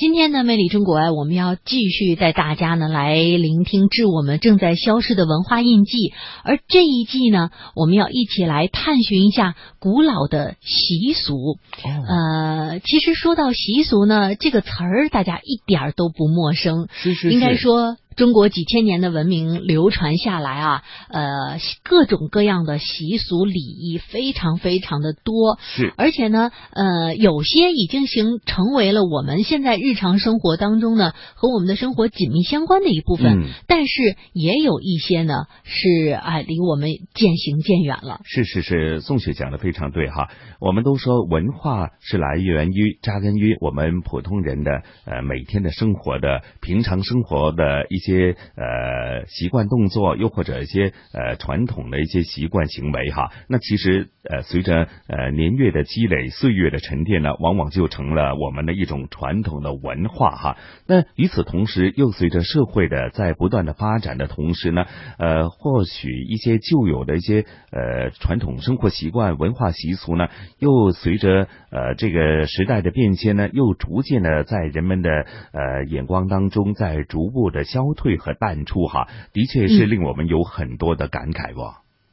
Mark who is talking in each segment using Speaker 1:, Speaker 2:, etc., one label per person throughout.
Speaker 1: 今天呢，魅力中国啊，我们要继续带大家呢来聆听致我们正在消失的文化印记。而这一季呢，我们要一起来探寻一下古老的习俗。呃，其实说到习俗呢，这个词儿大家一点儿都不陌生。
Speaker 2: 是是是，
Speaker 1: 应该说。中国几千年的文明流传下来啊，呃，各种各样的习俗礼仪非常非常的多，
Speaker 2: 是，
Speaker 1: 而且呢，呃，有些已经形成为了我们现在日常生活当中呢和我们的生活紧密相关的一部分，但是也有一些呢是哎离我们渐行渐远了。
Speaker 2: 是是是，宋雪讲的非常对哈，我们都说文化是来源于扎根于我们普通人的呃每天的生活的平常生活的一些。些呃习惯动作，又或者一些呃传统的一些习惯行为哈，那其实呃随着呃年月的积累，岁月的沉淀呢，往往就成了我们的一种传统的文化哈。那与此同时，又随着社会的在不断的发展的同时呢，呃或许一些旧有的一些呃传统生活习惯、文化习俗呢，又随着呃这个时代的变迁呢，又逐渐的在人们的呃眼光当中，在逐步的消。退和淡出，哈，的确是令我们有很多的感慨不？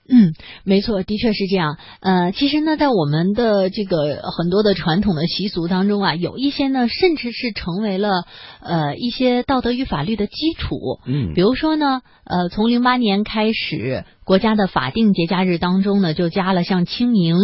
Speaker 1: 嗯，没错，的确是这样。呃，其实呢，在我们的这个很多的传统的习俗当中啊，有一些呢，甚至是成为了呃一些道德与法律的基础。
Speaker 2: 嗯，
Speaker 1: 比如说呢，呃，从零八年开始，国家的法定节假日当中呢，就加了像清明，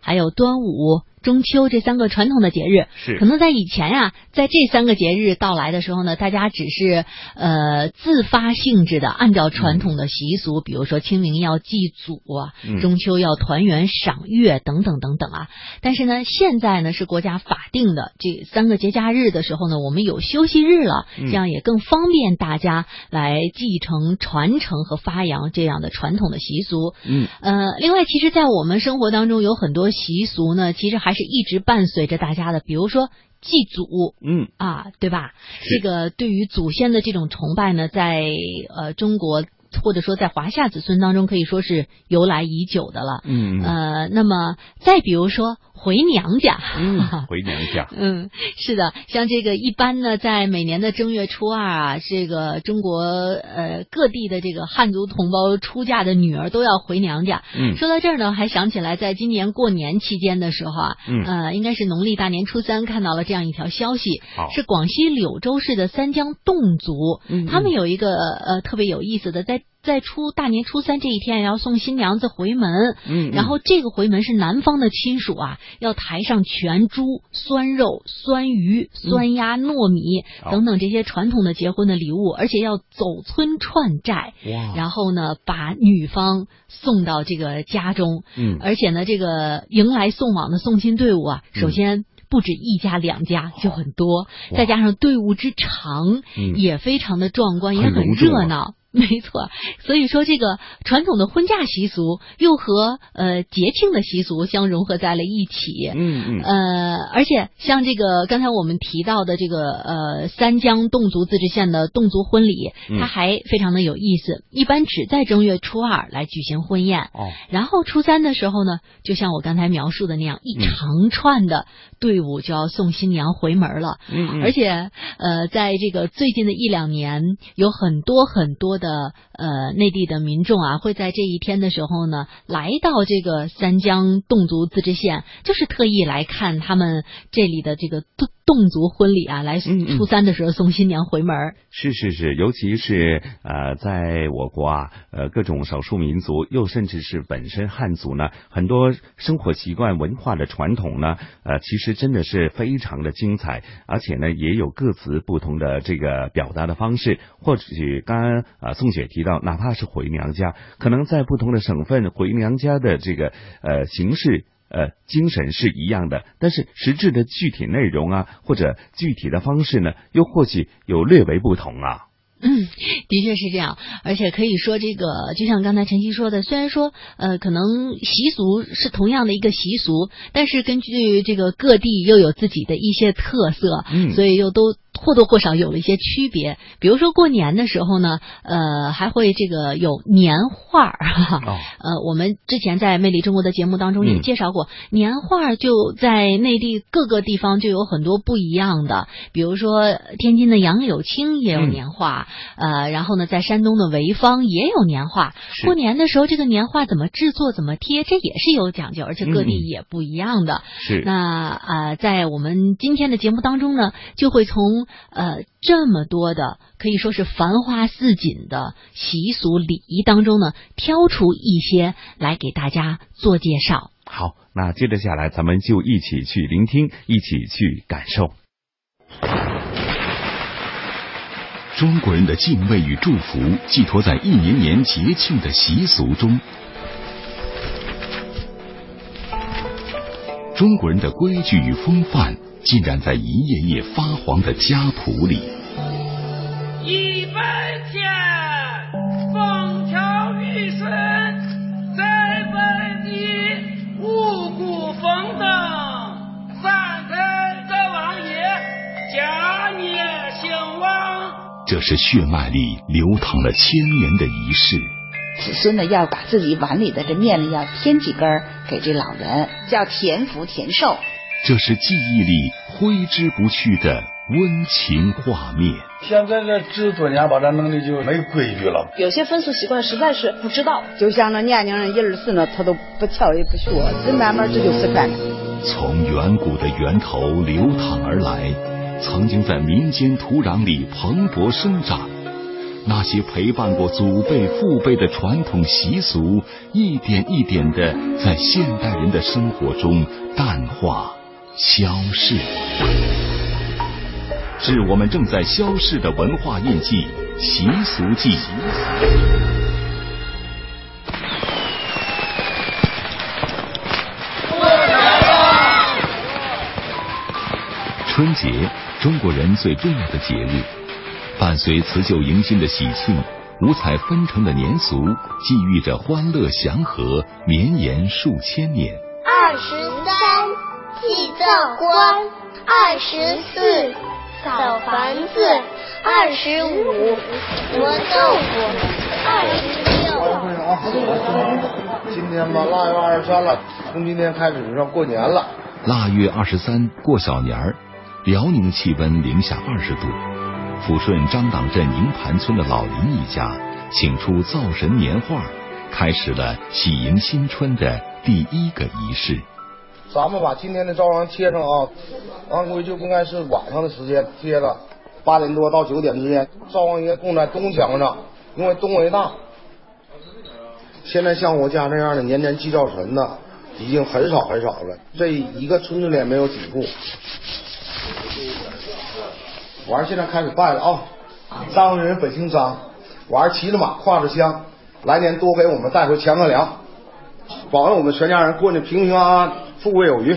Speaker 1: 还有端午。中秋这三个传统的节日，
Speaker 2: 是
Speaker 1: 可能在以前呀，在这三个节日到来的时候呢，大家只是呃自发性质的按照传统的习俗，比如说清明要祭祖啊，中秋要团圆赏月等等等等啊。但是呢，现在呢是国家法定的这三个节假日的时候呢，我们有休息日了，这样也更方便大家来继承、传承和发扬这样的传统的习俗。
Speaker 2: 嗯，
Speaker 1: 呃，另外，其实，在我们生活当中有很多习俗呢，其实还。还是一直伴随着大家的，比如说祭祖，
Speaker 2: 嗯
Speaker 1: 啊，对吧？这个对于祖先的这种崇拜呢，在呃中国或者说在华夏子孙当中，可以说是由来已久的了。
Speaker 2: 嗯
Speaker 1: 呃，那么再比如说。回娘家，嗯
Speaker 2: 回娘家，
Speaker 1: 嗯，是的，像这个一般呢，在每年的正月初二啊，这个中国呃各地的这个汉族同胞出嫁的女儿都要回娘家。
Speaker 2: 嗯，
Speaker 1: 说到这儿呢，还想起来，在今年过年期间的时候啊，
Speaker 2: 嗯，
Speaker 1: 呃，应该是农历大年初三，看到了这样一条消息，是广西柳州市的三江侗族，他们有一个呃特别有意思的在。在初大年初三这一天，要送新娘子回门。
Speaker 2: 嗯，
Speaker 1: 然后这个回门是男方的亲属啊，要抬上全猪、酸肉、酸鱼、酸鸭、糯米等等这些传统的结婚的礼物，而且要走村串寨。
Speaker 2: 哇！
Speaker 1: 然后呢，把女方送到这个家中。
Speaker 2: 嗯，
Speaker 1: 而且呢，这个迎来送往的送亲队伍啊，首先不止一家两家，就很多，再加上队伍之长，也非常的壮观，也很热闹。没错，所以说这个传统的婚嫁习俗又和呃节庆的习俗相融合在了一起。
Speaker 2: 嗯嗯。
Speaker 1: 呃，而且像这个刚才我们提到的这个呃三江侗族自治县的侗族婚礼，它还非常的有意思。一般只在正月初二来举行婚宴。
Speaker 2: 哦。
Speaker 1: 然后初三的时候呢，就像我刚才描述的那样，一长串的队伍就要送新娘回门了。
Speaker 2: 嗯嗯。
Speaker 1: 而且呃，在这个最近的一两年，有很多很多。的呃，内地的民众啊，会在这一天的时候呢，来到这个三江侗族自治县，就是特意来看他们这里的这个侗侗族婚礼啊，来初三的时候送新娘回门。
Speaker 2: 是是是，尤其是呃，在我国啊，呃，各种少数民族，又甚至是本身汉族呢，很多生活习惯、文化的传统呢，呃，其实真的是非常的精彩，而且呢，也有各自不同的这个表达的方式。或许刚刚啊，宋雪提到，哪怕是回娘家，可能在不同的省份回娘家的这个呃形式。呃，精神是一样的，但是实质的具体内容啊，或者具体的方式呢，又或许有略为不同啊。
Speaker 1: 嗯，的确是这样，而且可以说，这个就像刚才晨曦说的，虽然说呃，可能习俗是同样的一个习俗，但是根据这个各地又有自己的一些特色，
Speaker 2: 嗯，
Speaker 1: 所以又都。或多或少有了一些区别。比如说过年的时候呢，呃，还会这个有年画儿，呃，我们之前在《魅力中国》的节目当中也介绍过，年画就在内地各个地方就有很多不一样的。比如说天津的杨柳青也有年画，呃，然后呢，在山东的潍坊也有年画。过年的时候，这个年画怎么制作、怎么贴，这也是有讲究，而且各地也不一样的。
Speaker 2: 是
Speaker 1: 那啊，在我们今天的节目当中呢，就会从呃这么多的可以说是繁花似锦的习俗礼仪当中呢，挑出一些来给大家做介绍。
Speaker 2: 好，那接着下来，咱们就一起去聆听，一起去感受。
Speaker 3: 中国人的敬畏与祝福寄托在一年年节庆的习俗中。中国人的规矩与风范浸染在一页页发黄的家谱里。
Speaker 4: 一百天，风调雨顺，在本地五谷丰登，三代的王爷家业兴旺。
Speaker 3: 这是血脉里流淌了千年的仪式。
Speaker 5: 子孙呢要把自己碗里的这面呢要添几根给这老人，叫田福田寿。
Speaker 3: 这是记忆里挥之不去的温情画面。
Speaker 6: 现在这这多年把这弄的就没规矩了，
Speaker 7: 有些风俗习惯实在是不知道。
Speaker 5: 就像那年轻人一二十呢，他都不跳也不学，这慢慢这就习惯了。
Speaker 3: 从远古的源头流淌而来，曾经在民间土壤里蓬勃生长。那些陪伴过祖辈、父辈的传统习俗，一点一点的在现代人的生活中淡化、消逝。致我们正在消逝的文化印记——习俗记。春节，中国人最重要的节日。伴随辞旧迎新的喜庆，五彩纷呈的年俗，寄寓着欢乐祥和，绵延数千年。
Speaker 8: 二十三祭灶官，二十四扫房子，二十五磨豆腐，二
Speaker 6: 十六。今天吧，腊月二十三了，从今天开始要过年了。
Speaker 3: 腊月二十三过小年儿，辽宁气温零下二十度。抚顺张党镇营盘村的老林一家请出灶神年画，开始了喜迎新春的第一个仪式。
Speaker 6: 咱们把今天的灶王贴上啊，按规就应该是晚上的时间贴了，八点多到九点之间，灶王爷供在东墙上，因为东为大。现在像我家这样的年年祭灶神的，已经很少很少了，这一个村子里没有几户。完，现在开始拜了啊！张人本姓张，完骑着马，挎着香，来年多给我们带回钱和粮，保佑我们全家人过得平平安安、富贵有余。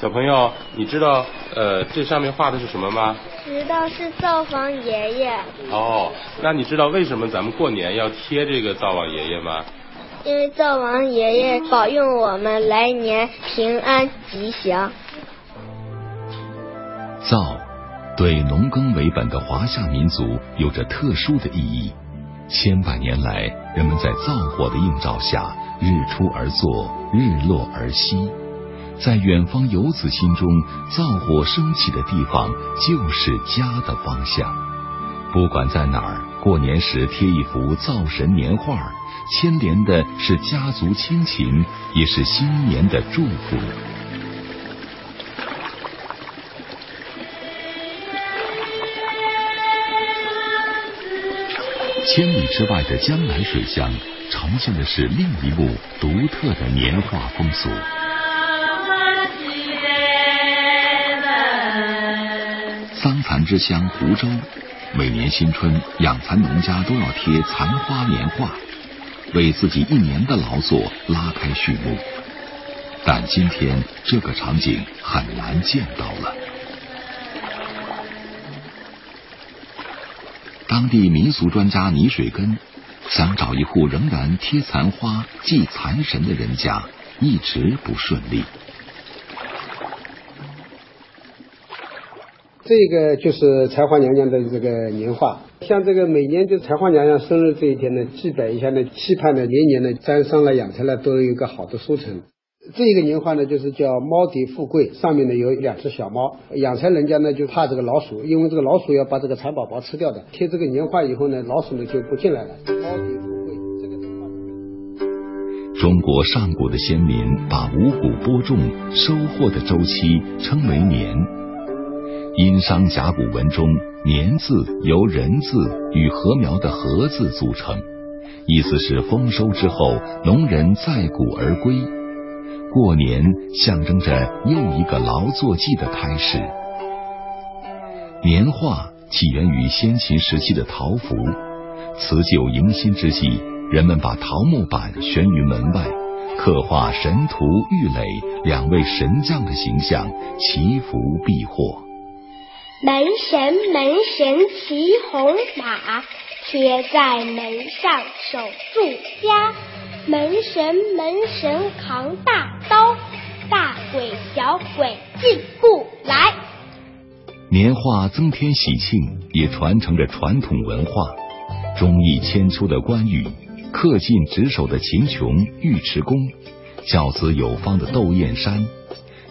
Speaker 9: 小朋友，你知道呃这上面画的是什么吗？
Speaker 8: 知道是灶房爷爷。
Speaker 9: 哦，那你知道为什么咱们过年要贴这个灶王爷爷吗？
Speaker 8: 因为灶王爷爷保佑我们来年平安吉祥。
Speaker 3: 灶。对农耕为本的华夏民族有着特殊的意义。千百年来，人们在灶火的映照下，日出而作，日落而息。在远方游子心中，灶火升起的地方就是家的方向。不管在哪儿，过年时贴一幅灶神年画，牵连的是家族亲情，也是新年的祝福。千里之外的江南水乡，呈现的是另一幕独特的年画风俗。桑蚕之乡湖州，每年新春，养蚕农家都要贴蚕花年画，为自己一年的劳作拉开序幕。但今天这个场景很难见到了。当地民俗专家倪水根想找一户仍然贴残花祭残神的人家，一直不顺利。
Speaker 10: 这个就是才华娘娘的这个年画，像这个每年就才华娘娘生日这一天呢，祭拜一下呢，期盼呢年年呢沾上了养成了都有一个好的收成。这一个年画呢，就是叫猫蝶富贵，上面呢有两只小猫，养财人家呢就怕这个老鼠，因为这个老鼠要把这个财宝宝吃掉的。贴这个年画以后呢，老鼠呢就不进来了。猫蝶富贵，这个
Speaker 3: 中国上古的先民把五谷播种、收获的周期称为年。殷商甲骨文中“年”字由人字与禾苗的“禾”字组成，意思是丰收之后，农人载谷而归。过年象征着又一个劳作季的开始。年画起源于先秦时期的桃符，辞旧迎新之际，人们把桃木板悬于门外，刻画神荼、郁垒两位神将的形象，祈福避祸。
Speaker 8: 门神门神骑红马，贴在门上守住家。门神门神扛大刀，大鬼小鬼进不来。
Speaker 3: 年画增添喜庆，也传承着传统文化。忠义千秋的关羽，恪尽职守的秦琼、尉迟恭，教子有方的窦燕山。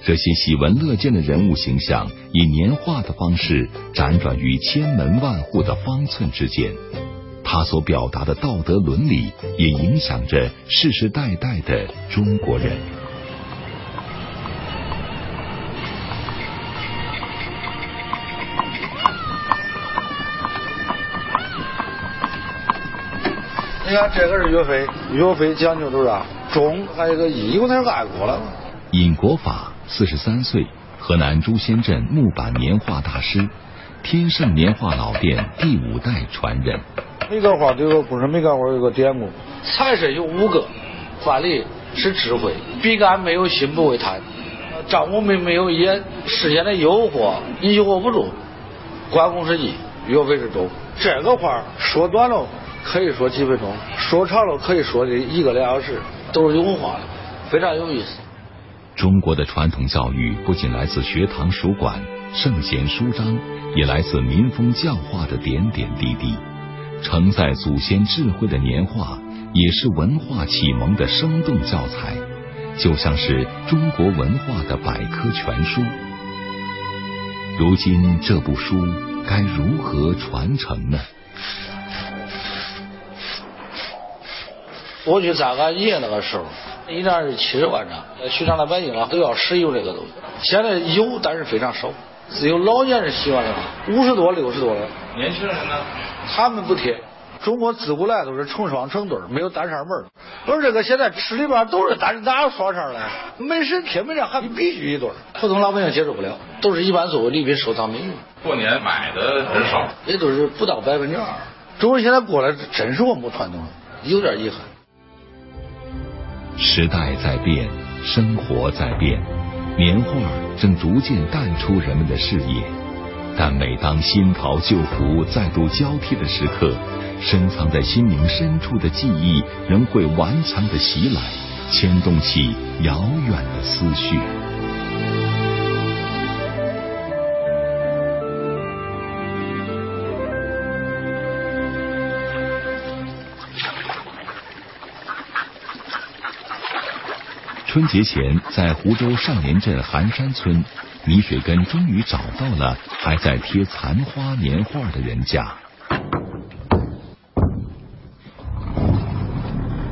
Speaker 3: 这些喜闻乐见的人物形象，以年画的方式辗转于千门万户的方寸之间。他所表达的道德伦理，也影响着世世代代的中国人。
Speaker 6: 你看，这个是岳飞，岳飞讲究的是忠，还有个义，有点爱国了。
Speaker 3: 尹国法。四十三岁，河南朱仙镇木板年画大师，天盛年画老店第五代传人。
Speaker 6: 每个画都有个故事，每个画有个典故。财神有五个，范蠡是智慧，比干没有心不会贪，张无梅没有眼，世间的诱惑你诱惑不住。关公是义，岳飞是忠。这个话说短了可以说几分钟，说长了可以说的一个两小时，都是有文化的，非常有意思。
Speaker 3: 中国的传统教育不仅来自学堂书馆、圣贤书章，也来自民风教化的点点滴滴。承载祖先智慧的年画，也是文化启蒙的生动教材，就像是中国文化的百科全书。如今这部书该如何传承呢？
Speaker 6: 过去在俺爷爷那个时候。一张是七十万张，许昌的百姓啊都要使用这个东西。现在有，但是非常少。只有老年人喜欢这个，五十多、六十多的。
Speaker 9: 年轻人呢？
Speaker 6: 他们不贴。中国自古来都是成双成对，没有单扇门。而这个现在吃里边都是单，哪有双扇嘞？没谁贴，没人还必须一对。普通老百姓接受不了，都是一般作为礼品收藏品用。
Speaker 9: 过年买的很少，
Speaker 6: 也都是不到百分之二。中国现在过来真是我们传统，有点遗憾。
Speaker 3: 时代在变，生活在变，年画正逐渐淡出人们的视野。但每当新桃旧符再度交替的时刻，深藏在心灵深处的记忆仍会顽强的袭来，牵动起遥远的思绪。春节前，在湖州上联镇寒山村，倪雪根终于找到了还在贴残花年画的人家。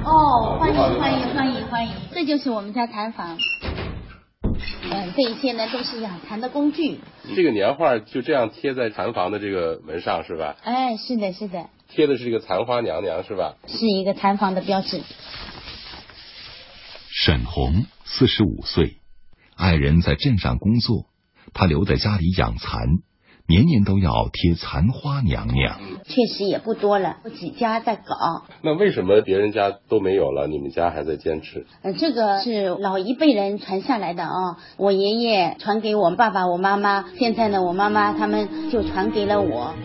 Speaker 11: 哦，欢迎欢迎欢迎欢迎！这就是我们家禅房。嗯，这一些呢都是养蚕的工具。
Speaker 9: 这个年画就这样贴在蚕房的这个门上是吧？
Speaker 11: 哎，是的，是的。
Speaker 9: 贴的是一个蚕花娘娘是吧？
Speaker 11: 是一个蚕房的标志。
Speaker 3: 沈红四十五岁，爱人在镇上工作，他留在家里养蚕，年年都要贴蚕花娘娘。
Speaker 11: 确实也不多了，有几家在搞。
Speaker 9: 那为什么别人家都没有了，你们家还在坚持？
Speaker 11: 呃，这个是老一辈人传下来的啊，我爷爷传给我爸爸、我妈妈，现在呢，我妈妈他们就传给了我。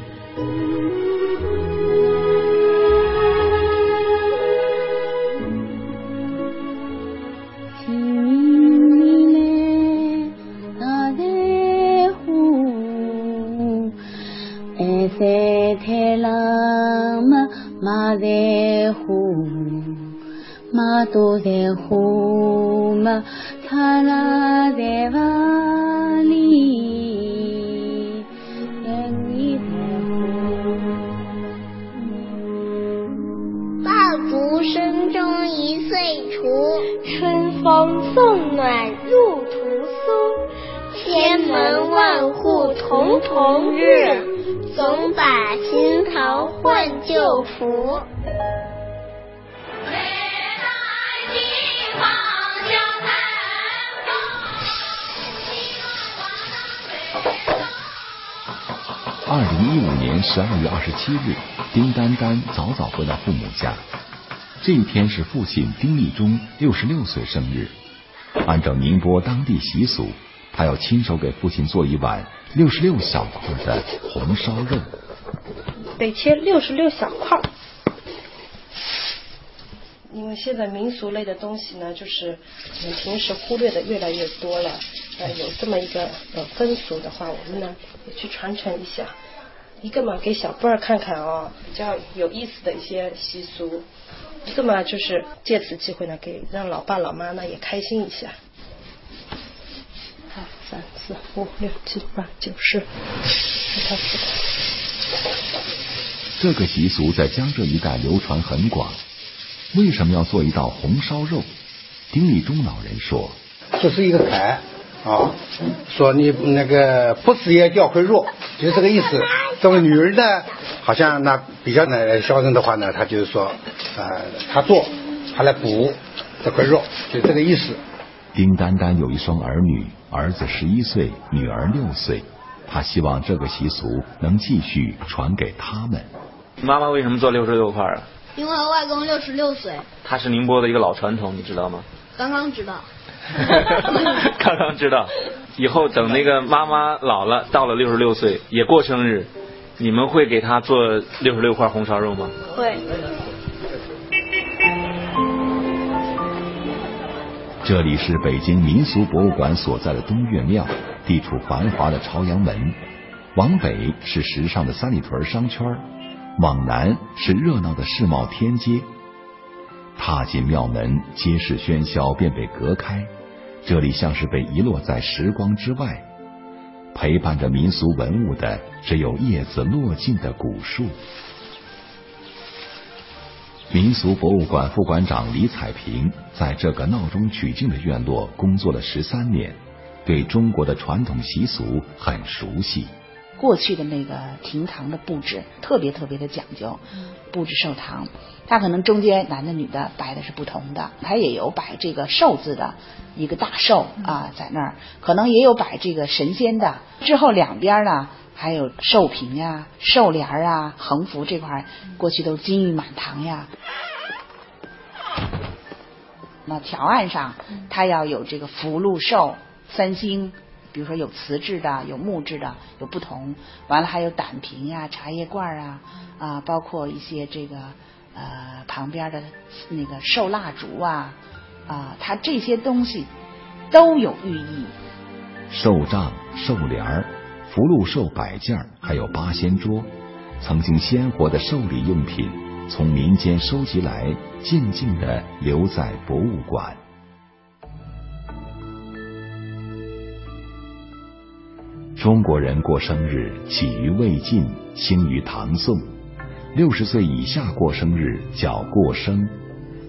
Speaker 11: 马在马都在虎马他拉在巴黎等你来
Speaker 8: 抱足声中一岁除春风送暖入屠苏千门万户曈曈日总把新桃换旧符。
Speaker 3: 二零一五年十二月二十七日，丁丹丹早早回到父母家。这一天是父亲丁立忠六十六岁生日。按照宁波当地习俗，他要亲手给父亲做一碗六十六小块的红烧肉。
Speaker 7: 得切六十六小块。因为现在民俗类的东西呢，就是我们平时忽略的越来越多了。呃，有这么一个呃风俗的话，我们呢也去传承一下。一个嘛，给小辈儿看看啊，比较有意思的一些习俗；一个嘛，就是借此机会呢，给让老爸老妈呢也开心一下。二三四五六七八九十，
Speaker 3: 这个习俗在江浙一带流传很广。为什么要做一道红烧肉？丁立忠老人说：“
Speaker 10: 这是一个坎啊，说你那个不吃也叫回肉，就这个意思。这个女儿呢，好像那比较呢孝顺的话呢，她就是说，呃，她做，她来补这块肉，就这个意思。”
Speaker 3: 丁丹丹有一双儿女，儿子十一岁，女儿六岁，他希望这个习俗能继续传给他们。
Speaker 12: 妈妈为什么做六十六块啊？
Speaker 13: 因为外公六十六岁，
Speaker 12: 他是宁波的一个老传统，你知道吗？
Speaker 13: 刚刚知道。
Speaker 12: 刚刚知道，以后等那个妈妈老了，到了六十六岁也过生日，你们会给她做六十六块红烧肉吗？
Speaker 13: 会。
Speaker 3: 这里是北京民俗博物馆所在的东岳庙，地处繁华的朝阳门，往北是时尚的三里屯商圈。往南是热闹的世贸天街，踏进庙门，街市喧嚣便被隔开，这里像是被遗落在时光之外。陪伴着民俗文物的，只有叶子落尽的古树。民俗博物馆副馆长李彩平在这个闹中取静的院落工作了十三年，对中国的传统习俗很熟悉。
Speaker 5: 过去的那个厅堂的布置特别特别的讲究，布置寿堂，它可能中间男的女的摆的是不同的，它也有摆这个寿字的一个大寿啊在那儿，可能也有摆这个神仙的，之后两边呢还有寿屏呀、寿联啊、横幅这块，过去都金玉满堂呀。那条案上它要有这个福禄寿三星。比如说有瓷质的，有木质的，有不同。完了还有胆瓶呀、茶叶罐啊，啊，包括一些这个呃旁边的那个寿蜡烛啊，啊，它这些东西都有寓意。
Speaker 3: 寿帐、寿帘、福禄寿摆件，还有八仙桌，曾经鲜活的寿礼用品，从民间收集来，静静的留在博物馆。中国人过生日起于魏晋，兴于唐宋。六十岁以下过生日叫过生，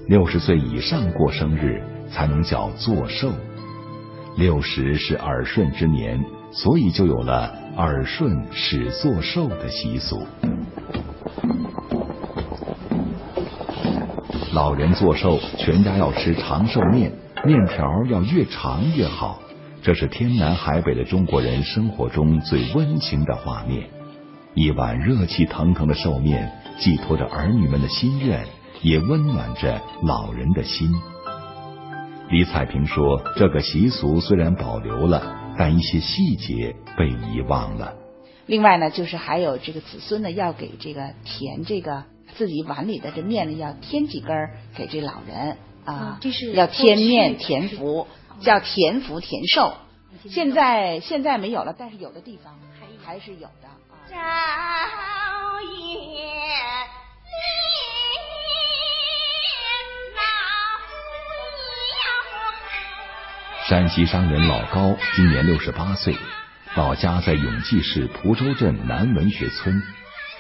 Speaker 3: 六十岁以上过生日才能叫做寿。六十是耳顺之年，所以就有了耳顺始作寿的习俗。老人做寿，全家要吃长寿面，面条要越长越好。这是天南海北的中国人生活中最温情的画面，一碗热气腾腾的寿面，寄托着儿女们的心愿，也温暖着老人的心。李彩平说：“这个习俗虽然保留了，但一些细节被遗忘了。
Speaker 5: 另外呢，就是还有这个子孙呢，要给这个填这个自己碗里的这面呢，要添几根给这老人啊，
Speaker 13: 这是
Speaker 5: 要添面填福。”叫田福田寿，现在现在没有了，但是有的地方还是有的啊。
Speaker 8: 朝夜
Speaker 3: 山西商人老高今年六十八岁，老家在永济市蒲州镇南文学村，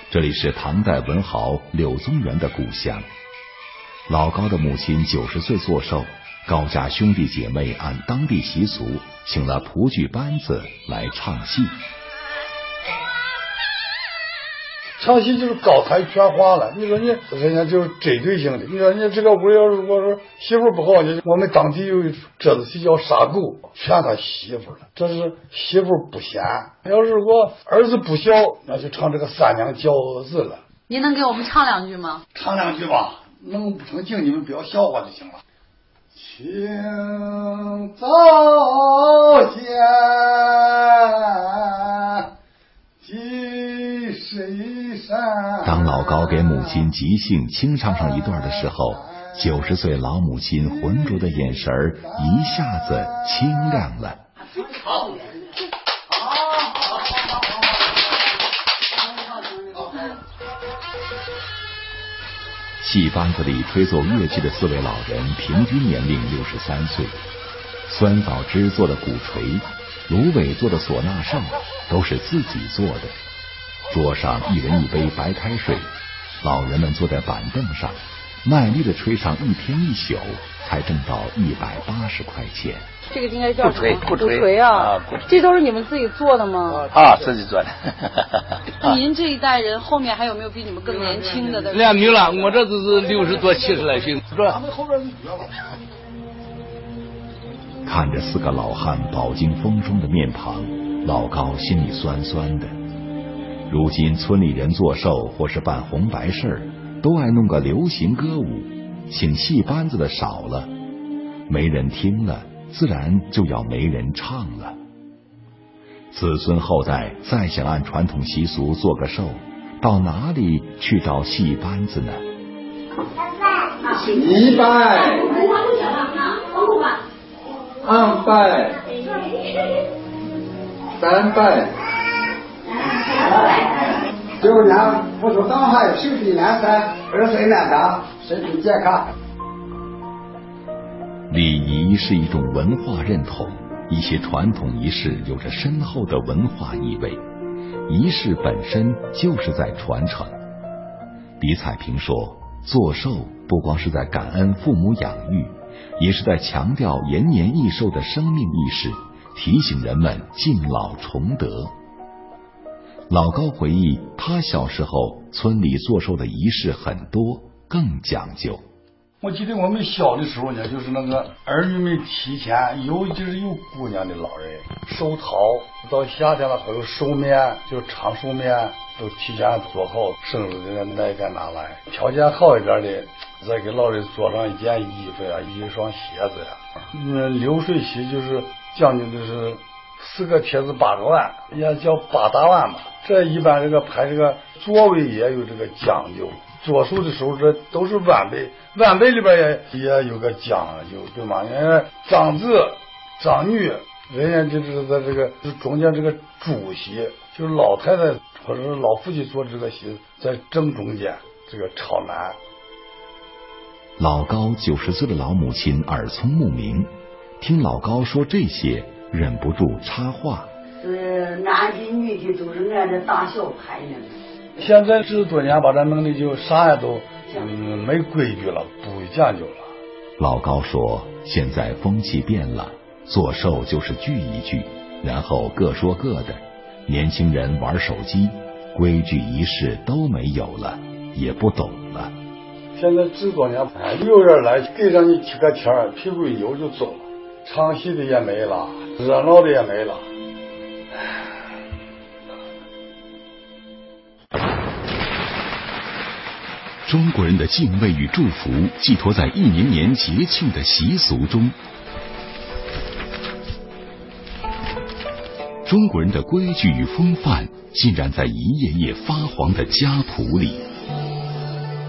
Speaker 3: 这里是唐代文豪柳宗元的故乡。老高的母亲九十岁做寿，高家兄弟姐妹按当地习俗，请了蒲剧班子来唱戏。
Speaker 14: 唱戏就是高台全化了，你说你人家就是针对性的。你说你这个屋要是我说媳妇不好，你我们当地有一折子戏叫杀狗，劝他媳妇了。这是媳妇不贤。要是我儿子不孝，那就唱这个三娘教子了。
Speaker 15: 您能给我们唱两句吗？
Speaker 14: 唱两句吧，弄不成敬你们不要笑话就行了。清早见。
Speaker 3: 当老高给母亲即兴清唱上一段的时候，九十岁老母亲浑浊的眼神一下子清亮了。戏班子里吹奏乐器的四位老人平均年龄六十三岁，酸枣枝做的鼓槌，芦苇做的唢呐哨，都是自己做的。桌上一人一杯白开水，老人们坐在板凳上，卖力的吹上一天一宿，才挣到一百八十块钱。
Speaker 15: 这个应该叫
Speaker 16: 不吹不吹
Speaker 15: 吹啊！
Speaker 16: 啊
Speaker 15: 这都是你们自己做的吗？
Speaker 16: 啊，自己做的。
Speaker 15: 您这一代人后面还有没有比你们更年轻的？
Speaker 16: 练没了，我这都是六十多、七十来岁？
Speaker 3: 看着四个老汉饱经风霜的面庞，老高心里酸酸的。如今村里人做寿或是办红白事儿，都爱弄个流行歌舞，请戏班子的少了，没人听了，自然就要没人唱了。子孙后代再想按传统习俗做个寿，到哪里去找戏班子呢？
Speaker 10: 一拜，二拜，三拜。九年不出伤害，寿比南山，儿孙满堂，身体健康。
Speaker 3: 礼仪是一种文化认同，一些传统仪式有着深厚的文化意味，仪式本身就是在传承。李彩萍说：“做寿不光是在感恩父母养育，也是在强调延年益寿的生命意识，提醒人们敬老崇德。”老高回忆，他小时候村里做寿的仪式很多，更讲究。
Speaker 14: 我记得我们小的时候呢，就是那个儿女们提前尤其是有姑娘的老人寿桃，到夏天了还有寿面，就长寿面，都提前做好，生日的那一天拿来。条件好一点的，再给老人做上一件衣服呀，一双鞋子呀。那，流水席就是讲究的是。四个帖子八个碗，也叫八大碗嘛。这一般这个排这个座位也有这个讲究。做寿的时候，这都是晚辈，晚辈里边也也有个讲究，对吗？因为长子、长女，人家就是在这个中间这个主席，就是老太太或者是老父亲做这个席，在正中间这个朝南。
Speaker 3: 老高九十岁的老母亲耳聪目明，听老高说这些。忍不住插话：“
Speaker 17: 是男的女的都是按着大小排呢。
Speaker 14: 现在这多年把这弄的就啥也都嗯没规矩了，不讲究了。”
Speaker 3: 老高说：“现在风气变了，做寿就是聚一聚，然后各说各的，年轻人玩手机，规矩仪式都没有了，也不懂了。
Speaker 14: 现在这多年，有人来给上你几个钱屁股一扭就走了，唱戏的也没了。”热闹的也没了。
Speaker 3: 中国人的敬畏与祝福寄托在一年年节庆的习俗中，中国人的规矩与风范浸染在一页页发黄的家谱里。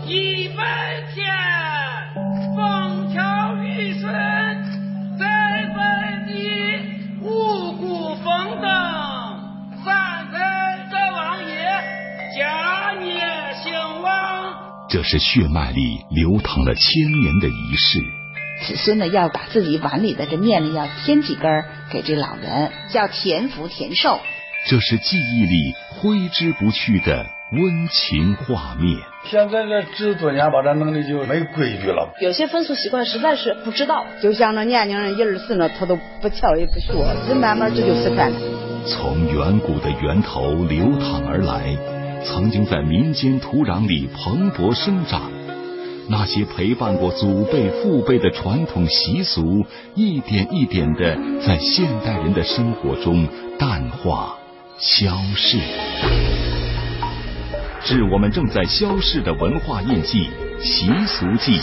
Speaker 4: 一百天，
Speaker 3: 这是血脉里流淌了千年的仪式。
Speaker 5: 子孙呢要把自己碗里的这面呢要添几根给这老人，叫田福田寿。
Speaker 3: 这是记忆里挥之不去的温情画面。
Speaker 14: 现在这这多年把这弄的就没规矩了。
Speaker 7: 有些风俗习惯实在是不知道，
Speaker 18: 就像那年轻人一二四呢，他都不瞧也不学，这慢慢这就失传了。
Speaker 3: 从远古的源头流淌而来，曾经在民间土壤里蓬勃生长。那些陪伴过祖辈、父辈的传统习俗，一点一点的在现代人的生活中淡化、消逝。致我们正在消逝的文化印记——习俗记。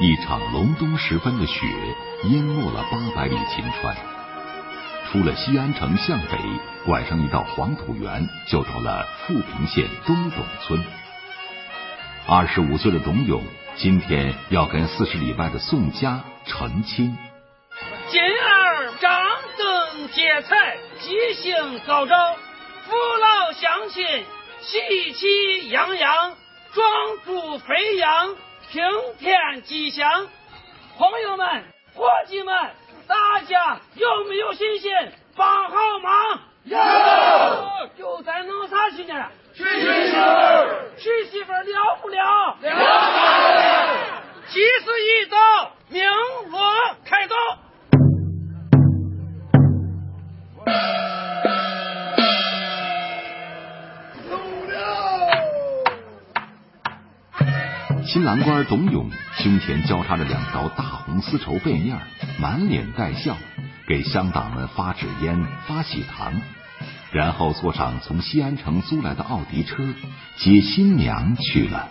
Speaker 3: 一场隆冬时分的雪淹没了八百里秦川，出了西安城向北，拐上一道黄土原，就到了富平县东董村。二十五岁的董永今天要跟四十里外的宋家成亲。
Speaker 4: 今儿张灯结彩，吉星高照，父老乡亲喜气洋洋，壮猪飞扬。平天吉祥，朋友们、伙计们，大家有没有信心帮好忙？
Speaker 19: 有。
Speaker 4: 就在弄啥去呢？
Speaker 19: 娶媳妇。
Speaker 4: 娶媳妇了不了？
Speaker 19: 了。
Speaker 4: 吉时一到，鸣锣开道。
Speaker 3: 新郎官董永胸前交叉着两条大红丝绸被面，满脸带笑，给乡党们发纸烟、发喜糖，然后坐上从西安城租来的奥迪车，接新娘去了。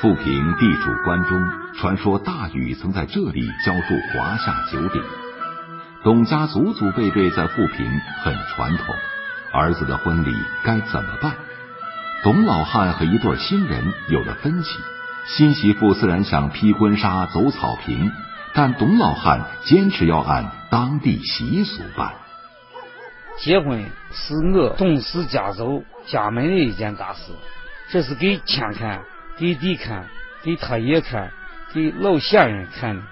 Speaker 3: 富平地主关中，传说大禹曾在这里浇筑华夏九鼎。董家祖祖辈辈在富平很传统。儿子的婚礼该怎么办？董老汉和一对新人有了分歧。新媳妇自然想披婚纱走草坪，但董老汉坚持要按当地习俗办。
Speaker 20: 结婚是我董氏家族家门的一件大事，这是给天看、给地看、给他爷看、给老先人看的。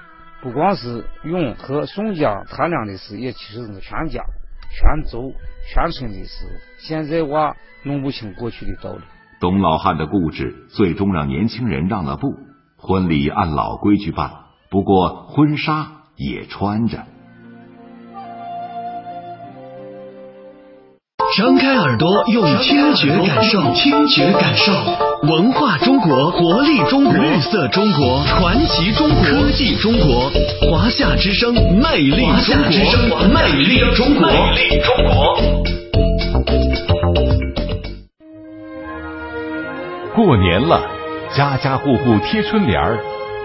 Speaker 20: 不光是永和宋家他俩的事，也其实是全家。全族、全村的事，现在娃弄不清过去的道理。
Speaker 3: 董老汉的固执，最终让年轻人让了步。婚礼按老规矩办，不过婚纱也穿着。
Speaker 21: 张开耳朵，用听觉感受，听觉感受文化中国，活力中国，绿色中国，传奇中国，科技中国，华夏之声，魅力中国，魅力中国，魅力中国。
Speaker 2: 过年了，家家户户贴春联儿，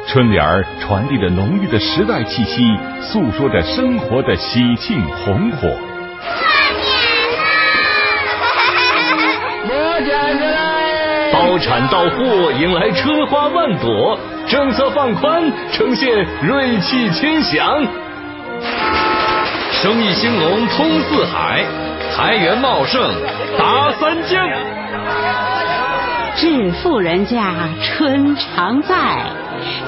Speaker 2: 春联儿传递着浓郁的时代气息，诉说着生活的喜庆红火。
Speaker 21: 包产到户，迎来春花万朵；政策放宽，呈现锐气千祥。生意兴隆通四海，财源茂盛达三江。
Speaker 22: 致富人家春常在，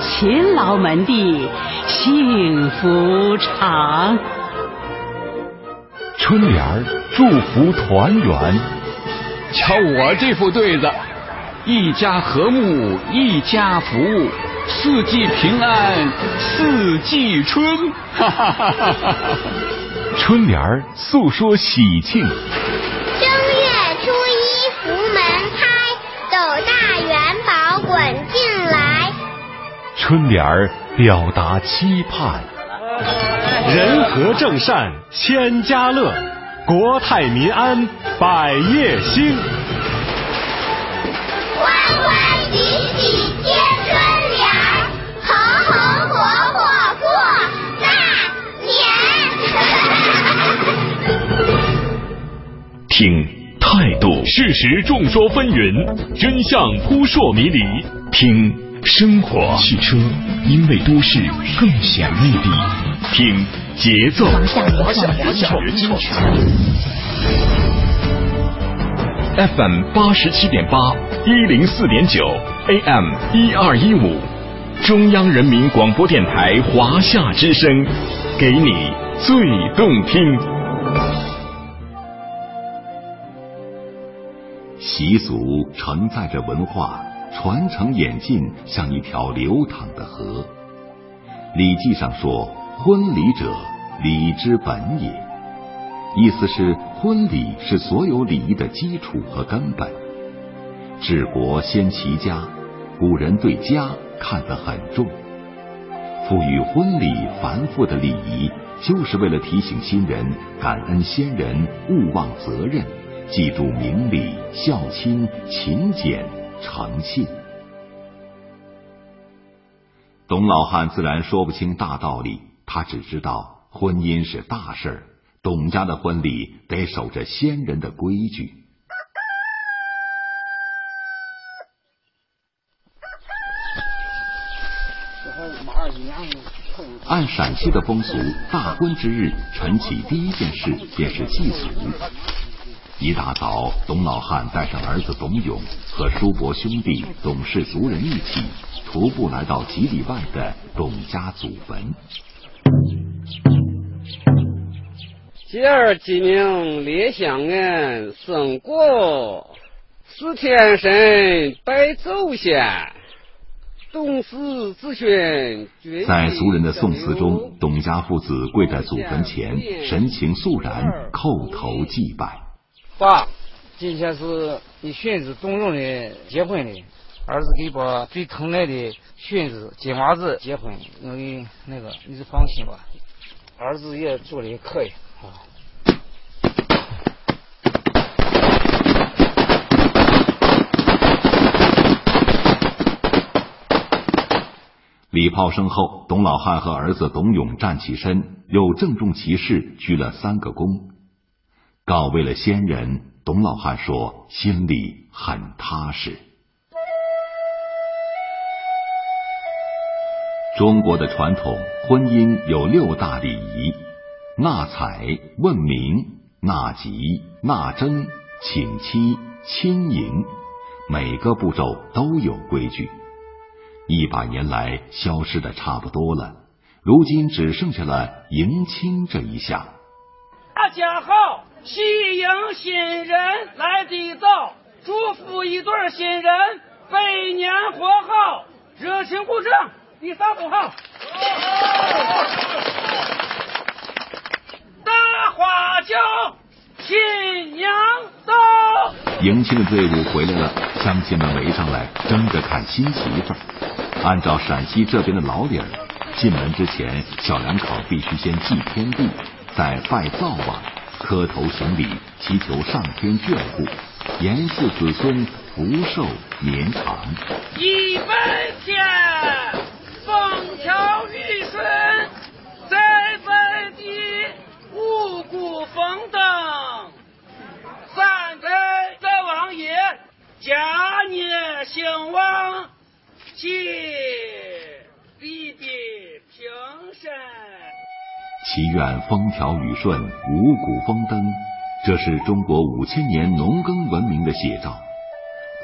Speaker 22: 勤劳门第幸福长。
Speaker 2: 春联儿祝福团圆，
Speaker 16: 瞧我这副对子。一家和睦一家福，四季平安四季春。哈哈哈哈哈！
Speaker 2: 春联儿诉说喜庆。
Speaker 8: 正月初一福门开，斗大元宝滚进来。
Speaker 2: 春联儿表达期盼。
Speaker 23: 人和正善千家乐，国泰民安百业兴。
Speaker 8: 欢欢喜喜贴春联，红红火火过大年。
Speaker 3: 听态度。
Speaker 21: 事实众说纷纭，真相扑朔迷离。
Speaker 3: 听生活汽车，因为都市更显魅力。听节奏。FM 八十七点八，一零四点九，AM 一二一五，中央人民广播电台华夏之声，给你最动听。习俗承载着文化，传承演进，像一条流淌的河。《礼记》上说：“婚礼者，礼之本也。”意思是，婚礼是所有礼仪的基础和根本。治国先齐家，古人对家看得很重。赋予婚礼繁复的礼仪，就是为了提醒新人感恩先人，勿忘责任，记住明理、孝亲、勤俭、诚信。董老汉自然说不清大道理，他只知道婚姻是大事儿。董家的婚礼得守着先人的规矩。按陕西的风俗，大婚之日，晨起第一件事便是祭祖。一大早，董老汉带上儿子董永和叔伯兄弟、董氏族人一起，徒步来到几里外的董家祖坟。
Speaker 22: 今儿鸡鸣列香案，送过四天神拜祖先。董氏子孙
Speaker 3: 在俗人的宋词中，董家父子跪在祖坟前，神情肃然，叩头祭拜。
Speaker 20: 爸，今天是你孙子董荣的结婚的，儿子给把最疼爱的孙子金娃子结婚，我给那个你就放心吧，儿子也做的可以。
Speaker 3: 礼炮声后，董老汉和儿子董永站起身，又郑重其事鞠了三个躬，告慰了先人。董老汉说：“心里很踏实。”中国的传统婚姻有六大礼仪：纳采、问名、纳吉、纳征、请妻、亲迎，每个步骤都有规矩。一百年来，消失的差不多了，如今只剩下了迎亲这一项。
Speaker 4: 大家好，喜迎新人来的早，祝福一对新人百年活好，热情鼓掌，第三组好。大花轿，新娘到。
Speaker 3: 迎亲的队伍回来了，乡亲们围上来，争着看新媳妇儿。按照陕西这边的老理儿，进门之前，小两口必须先祭天地，再拜灶王，磕头行礼，祈求上天眷顾，延嗣子孙，福寿绵长。
Speaker 4: 一百天，风调雨顺，在在地，五谷丰登。三代的王爷，家业兴旺。祈地地平身，
Speaker 3: 祈愿风调雨顺、五谷丰登，这是中国五千年农耕文明的写照。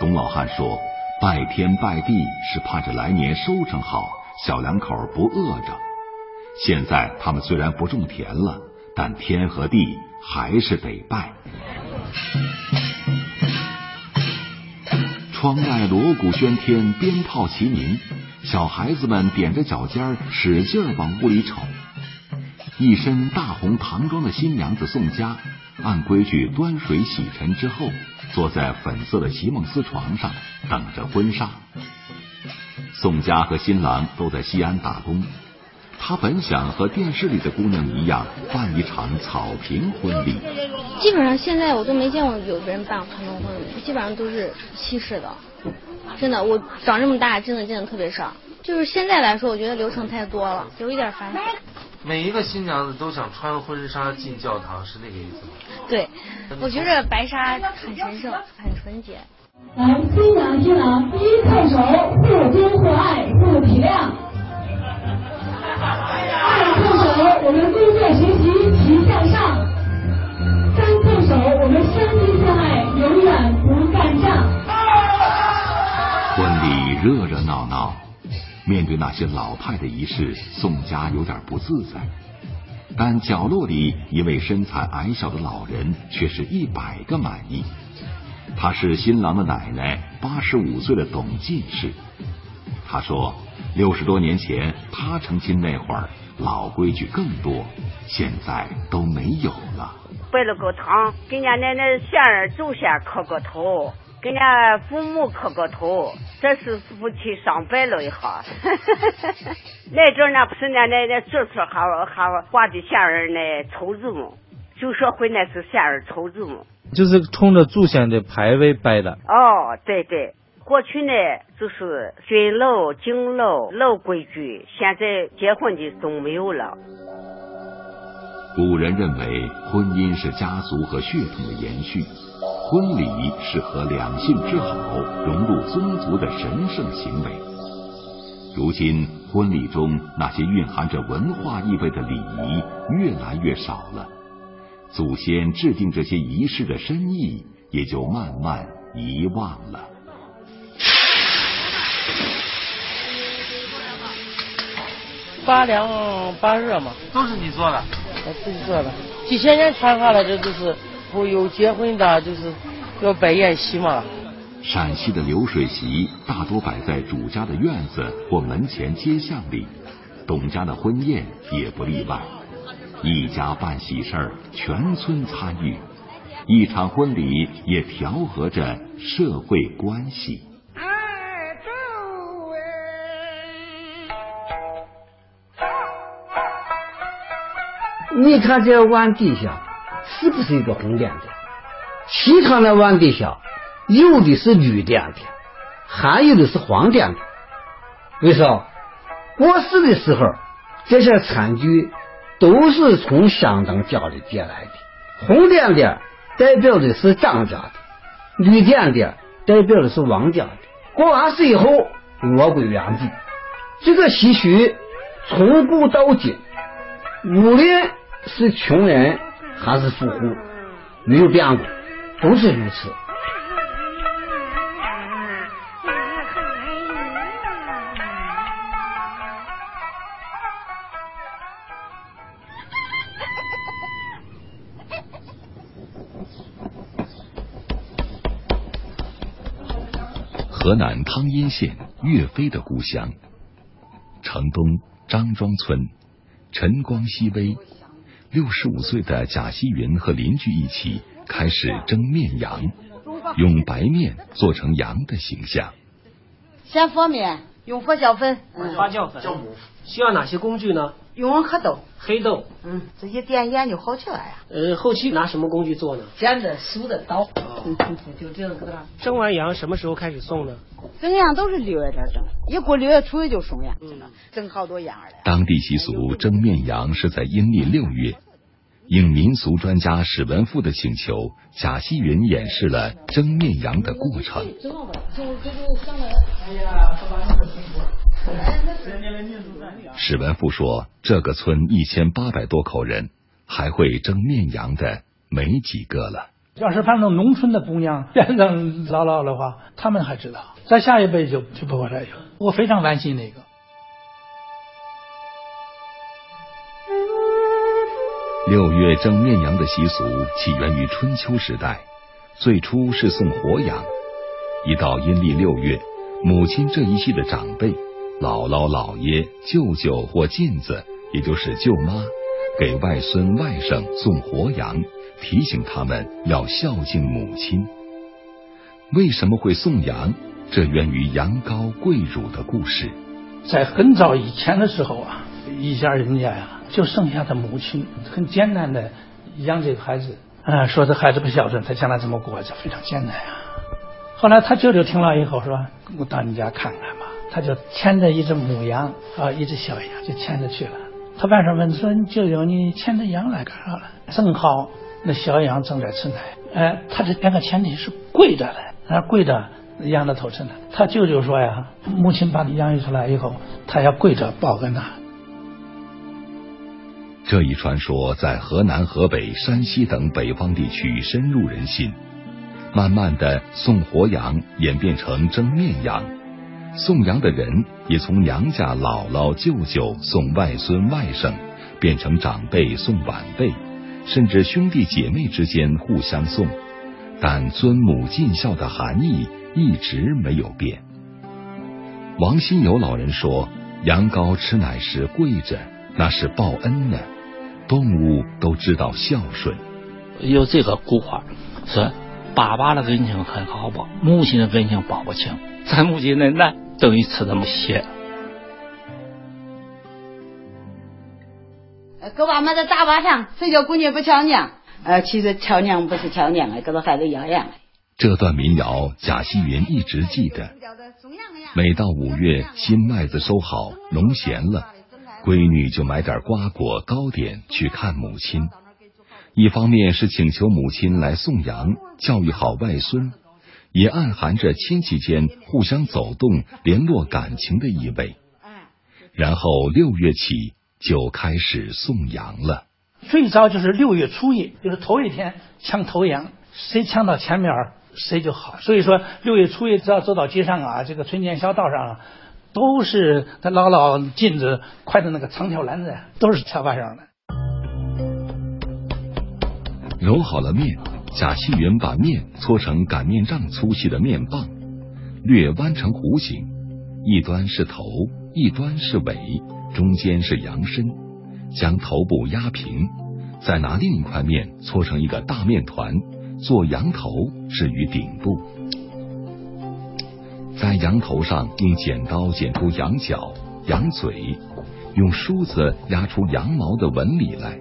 Speaker 3: 董老汉说：“拜天拜地是盼着来年收成好，小两口不饿着。现在他们虽然不种田了，但天和地还是得拜。”窗外锣鼓喧天，鞭炮齐鸣，小孩子们踮着脚尖使劲往屋里瞅。一身大红唐装的新娘子宋佳，按规矩端水洗尘之后，坐在粉色的席梦思床上等着婚纱。宋佳和新郎都在西安打工，他本想和电视里的姑娘一样办一场草坪婚礼。
Speaker 13: 基本上现在我都没见过有人办传统婚礼，基本上都是西式的。真的，我长这么大真的见的特别少。就是现在来说，我觉得流程太多了，有一点烦。
Speaker 12: 每一个新娘子都想穿婚纱进教堂，是那个意思吗？
Speaker 24: 对，我觉着白纱很神圣，很纯洁。
Speaker 4: 来，新郎新郎一叩首，互尊互爱互体谅。二叩首，我们工作学习齐向上。三叩首，我们相亲相爱，永远不干仗。
Speaker 3: 婚礼热热闹闹，面对那些老派的仪式，宋佳有点不自在。但角落里一位身材矮小的老人却是一百个满意。她是新郎的奶奶，八十五岁的董进士。他说，六十多年前他成亲那会儿，老规矩更多，现在都没有了。
Speaker 25: 拜了个堂，给人家奶奶先儿祖先磕个头，给人家父母磕个头，这是夫妻上拜了一下。那阵呢，不是那奶奶祖孙还还挂的线儿那绸子么？就说回那是线儿绸子么？
Speaker 26: 就是冲着祖先的牌位拜的。
Speaker 25: 哦，对对，过去呢就是尊老、敬老、老规矩，现在结婚的都没有了。
Speaker 3: 古人认为婚姻是家族和血统的延续，婚礼是和两性之好融入宗族的神圣行为。如今婚礼中那些蕴含着文化意味的礼仪越来越少了。祖先制定这些仪式的深意，也就慢慢遗忘了。
Speaker 13: 八凉八热嘛，
Speaker 12: 都是你做的，
Speaker 13: 我自己做的。几千年传下来，的就是不有结婚的，就是要摆宴席嘛。
Speaker 3: 陕西的流水席大多摆在主家的院子或门前街巷里，董家的婚宴也不例外。一家办喜事儿，全村参与，一场婚礼也调和着社会关系。
Speaker 20: 你看这碗底下是不是一个红点点？其他的碗底下有的是绿点点，还有的是黄点点。为啥？过世的时候，这些餐具都是从乡长家里借来的。红点点代表的是张家的，绿点点代表的是王家的。过完世以后，落归原地。这个习俗从古到今，无论是穷人还是富户，没有变过，都是如此。
Speaker 3: 河南汤阴县岳飞的故乡，城东张庄村，晨光熹微。六十五岁的贾希云和邻居一起开始蒸面羊，用白面做成羊的形象。
Speaker 11: 先和面，用发酵粉，
Speaker 27: 发酵粉，酵母。需要哪些工具呢？
Speaker 11: 用黑豆，
Speaker 27: 黑豆，
Speaker 11: 嗯，这些点盐就好起来呀。
Speaker 27: 呃，后期拿什么工具做呢？
Speaker 11: 剪的、梳的刀，就这样搁那。
Speaker 27: 蒸完羊什么时候开始送呢？
Speaker 11: 蒸羊都是六月份蒸，一过六月初一就送羊，蒸好多羊的。
Speaker 3: 当地习俗蒸面羊是在阴历六月。应民俗专家史文富的请求，贾希云演示了蒸面羊的过程。史文富说：“这个村一千八百多口人，还会蒸面羊的没几个了。
Speaker 28: 要是反正农村的姑娘 变成姥姥的话，他们还知道，在下一辈就就不会再有。我非常担心那个。”
Speaker 3: 六月蒸面羊的习俗起源于春秋时代，最初是送活羊。一到阴历六月，母亲这一系的长辈，姥姥、姥爷、舅舅或妗子，也就是舅妈，给外孙外甥送活羊，提醒他们要孝敬母亲。为什么会送羊？这源于羊羔跪乳的故事。
Speaker 28: 在很早以前的时候啊，一家人家呀。就剩下他母亲，很简单的养这个孩子，啊，说这孩子不孝顺，他将来怎么过就非常艰难呀。后来他舅舅听了以后说：“我到你家看看吧。”他就牵着一只母羊啊，一只小羊就牵着去了。他外甥问说：“舅舅，你牵着羊来干啥了？”正好那小羊正在吃奶，哎，他这两个前提是跪着的，啊，跪着羊的头吃奶。他舅舅说呀：“母亲把你养育出来以后，他要跪着抱个奶。”
Speaker 3: 这一传说在河南、河北、山西等北方地区深入人心。慢慢的，送活羊演变成蒸面羊，送羊的人也从娘家姥姥、舅舅送外孙、外甥，变成长辈送晚辈，甚至兄弟姐妹之间互相送。但尊母尽孝的含义一直没有变。王新友老人说：“羊羔吃奶时跪着，那是报恩呢。动物都知道孝顺。”
Speaker 29: 有这个古话说。爸爸的恩情很好报，母亲的恩情报不清。咱母亲的奶等于吃的血。
Speaker 18: 搁爸妈在大坝上，谁叫姑娘不瞧娘？呃，其实瞧娘不是瞧娘啊，跟着孩子一样样。
Speaker 3: 这段民谣，贾希云一直记得。每到五月，新麦子收好，农闲了，闺女就买点瓜果糕点去看母亲。一方面是请求母亲来送羊，教育好外孙，也暗含着亲戚间互相走动、联络感情的意味。然后六月起就开始送羊了。
Speaker 28: 最早就是六月初一，就是头一天抢头羊，谁抢到前面谁就好。所以说六月初一只要走到街上啊，这个村间小道上，都是他姥姥金子挎着那个长条篮子，都是插把上的。
Speaker 3: 揉好了面，贾细云把面搓成擀面杖粗细的面棒，略弯成弧形，一端是头，一端是尾，中间是羊身，将头部压平，再拿另一块面搓成一个大面团，做羊头置于顶部，在羊头上用剪刀剪出羊角、羊嘴，用梳子压出羊毛的纹理来。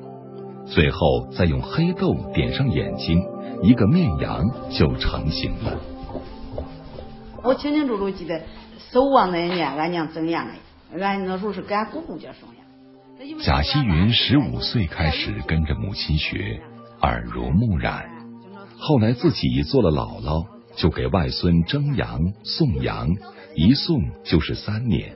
Speaker 3: 最后再用黑豆点上眼睛，一个面羊就成型了。
Speaker 18: 我清清楚楚记得，守望那一年，俺娘怎样的？俺那时候是给俺姑姑家送呀。
Speaker 3: 贾希云十五岁开始跟着母亲学，耳濡目染。后来自己做了姥姥，就给外孙蒸羊、送羊，一送就是三年。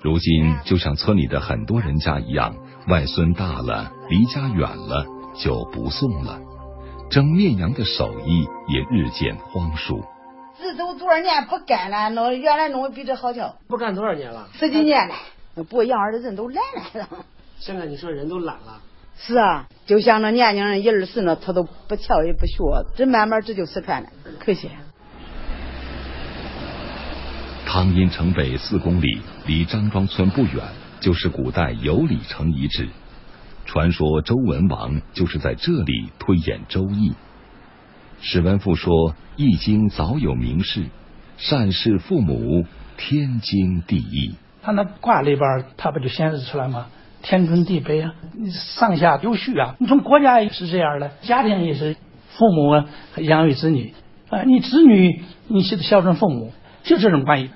Speaker 3: 如今就像村里的很多人家一样。外孙大了，离家远了，就不送了。蒸面羊的手艺也日渐荒疏。
Speaker 18: 这都多少年不干了？弄原来弄的比这好瞧。
Speaker 27: 不干多少年了？
Speaker 18: 十几年了。不养儿的人都懒了。
Speaker 27: 现在你说人都懒了。
Speaker 18: 是啊，就像那年轻人一二十呢，他都不瞧也不学，这慢慢这就吃饭了。可惜。
Speaker 3: 汤阴城北四公里，离张庄村不远。就是古代有里城遗址，传说周文王就是在这里推演《周易》。史文富说，《易经》早有名士，善事父母，天经地义。
Speaker 28: 他那卦里边，他不就显示出来吗？天尊地卑啊，上下有序啊。你从国家也是这样的，家庭也是父母养育子女啊，你子女你是孝顺父母，就这种关系。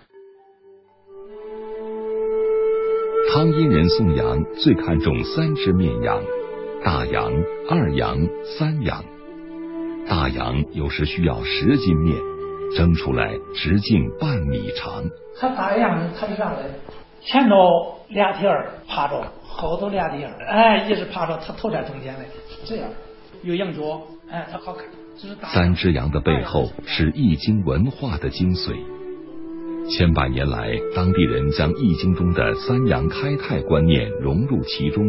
Speaker 3: 汤阴人送羊最看重三只面羊：大羊、二羊、三羊。大羊有时需要十斤面，蒸出来直径半米长。
Speaker 28: 它大羊呢，他是啥嘞？前头俩蹄儿趴着，后头俩蹄儿，哎，一是趴着，它头在中间嘞，这样有羊角，哎，它好看。
Speaker 3: 三只羊的背后是易经文化的精髓。千百年来，当地人将《易经》中的三阳开泰观念融入其中，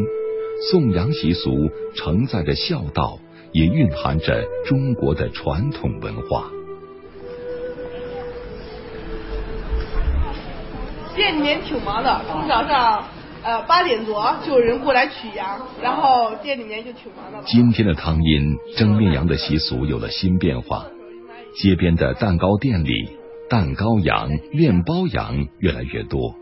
Speaker 3: 送羊习俗承载着孝道，也蕴含着中国的传统文化。
Speaker 30: 店里面挺忙的，从早上呃八点多就有人过来取羊，然后店里面就挺忙的。
Speaker 3: 今天的汤阴蒸面羊的习俗有了新变化，街边的蛋糕店里。蛋糕羊、面包羊越来越多。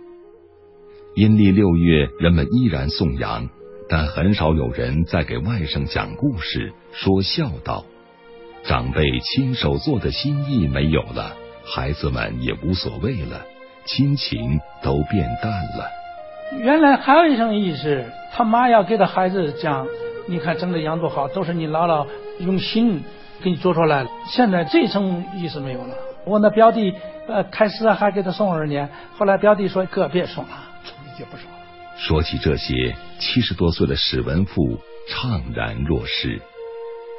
Speaker 3: 阴历六月，人们依然送羊，但很少有人再给外甥讲故事、说孝道。长辈亲手做的心意没有了，孩子们也无所谓了，亲情都变淡了。
Speaker 31: 原来还有一层意思，他妈要给他孩子讲，你看整的羊多好，都是你姥姥用心给你做出来了。现在这层意思没有了。我那表弟呃开始还给他送二年，后来表弟说哥别送了，理解不送。
Speaker 3: 说起这些，七十多岁的史文富怅然若失。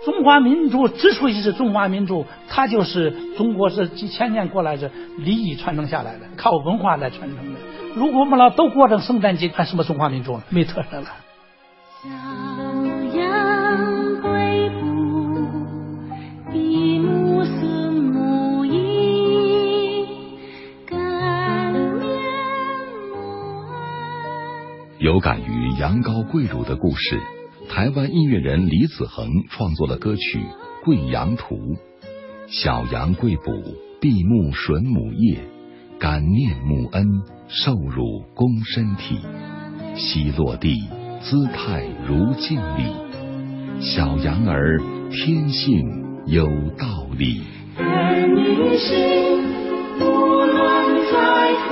Speaker 31: 中华民族之所以是中华民族，它就是中国是几千年过来的礼仪传承下来的，靠文化来传承的。如果我们老都过成圣诞节，还什么中华民族？没特色了。
Speaker 3: 有感于羊羔跪乳的故事，台湾音乐人李子恒创作了歌曲《跪羊图》。小羊跪哺，闭目吮母液，感念母恩，受乳躬身体。膝落地，姿态如敬礼。小羊儿天性有道理。
Speaker 32: 儿女心，无论在何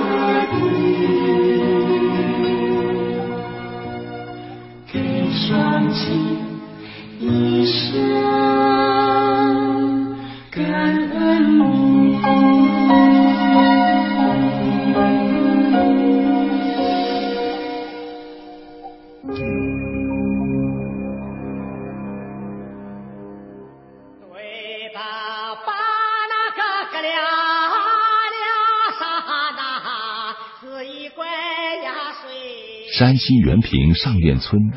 Speaker 32: 地，双亲一生感恩你。
Speaker 3: 山西原平上院村，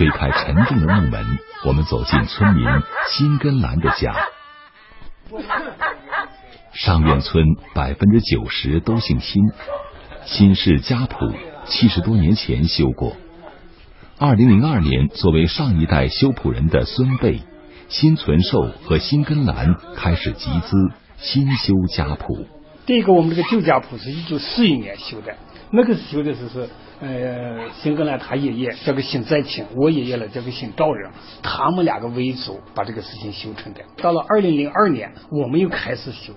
Speaker 3: 推开沉重的木门，我们走进村民辛根兰的家。上院村百分之九十都姓辛，辛氏家谱七十多年前修过。二零零二年，作为上一代修谱人的孙辈辛存寿和辛根兰开始集资新修家谱。
Speaker 31: 第一个，我们这个旧家谱是一九四一年修的，那个修的是是呃辛格兰他爷爷叫个姓在清，我爷爷呢叫个姓赵仁，他们两个为主把这个事情修成的。到了二零零二年，我们又开始修。